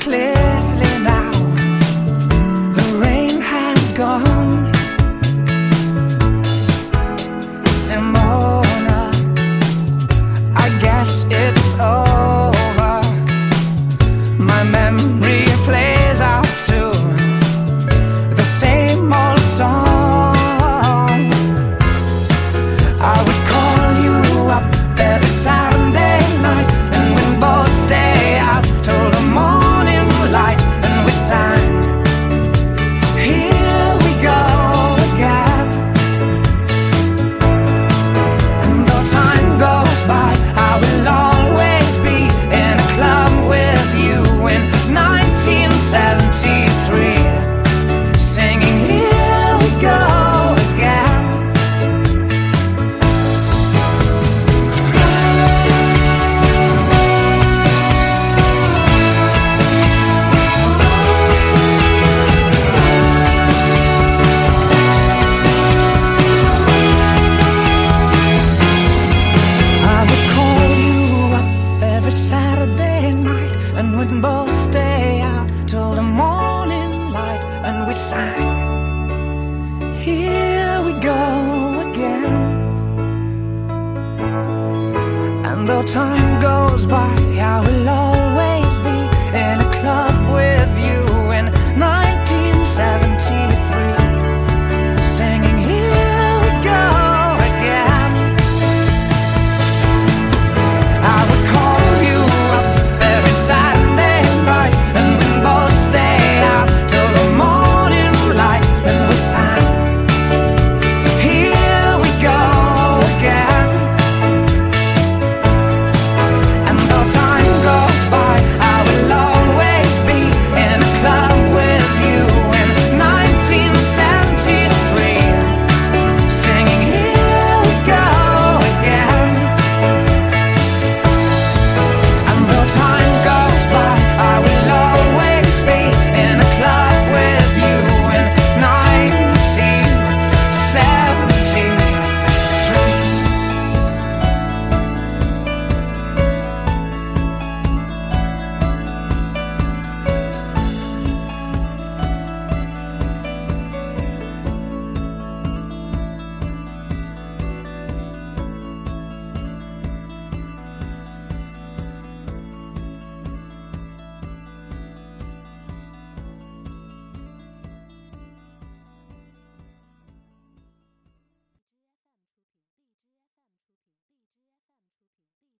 clear. Here we go again. And though time goes by, I will always.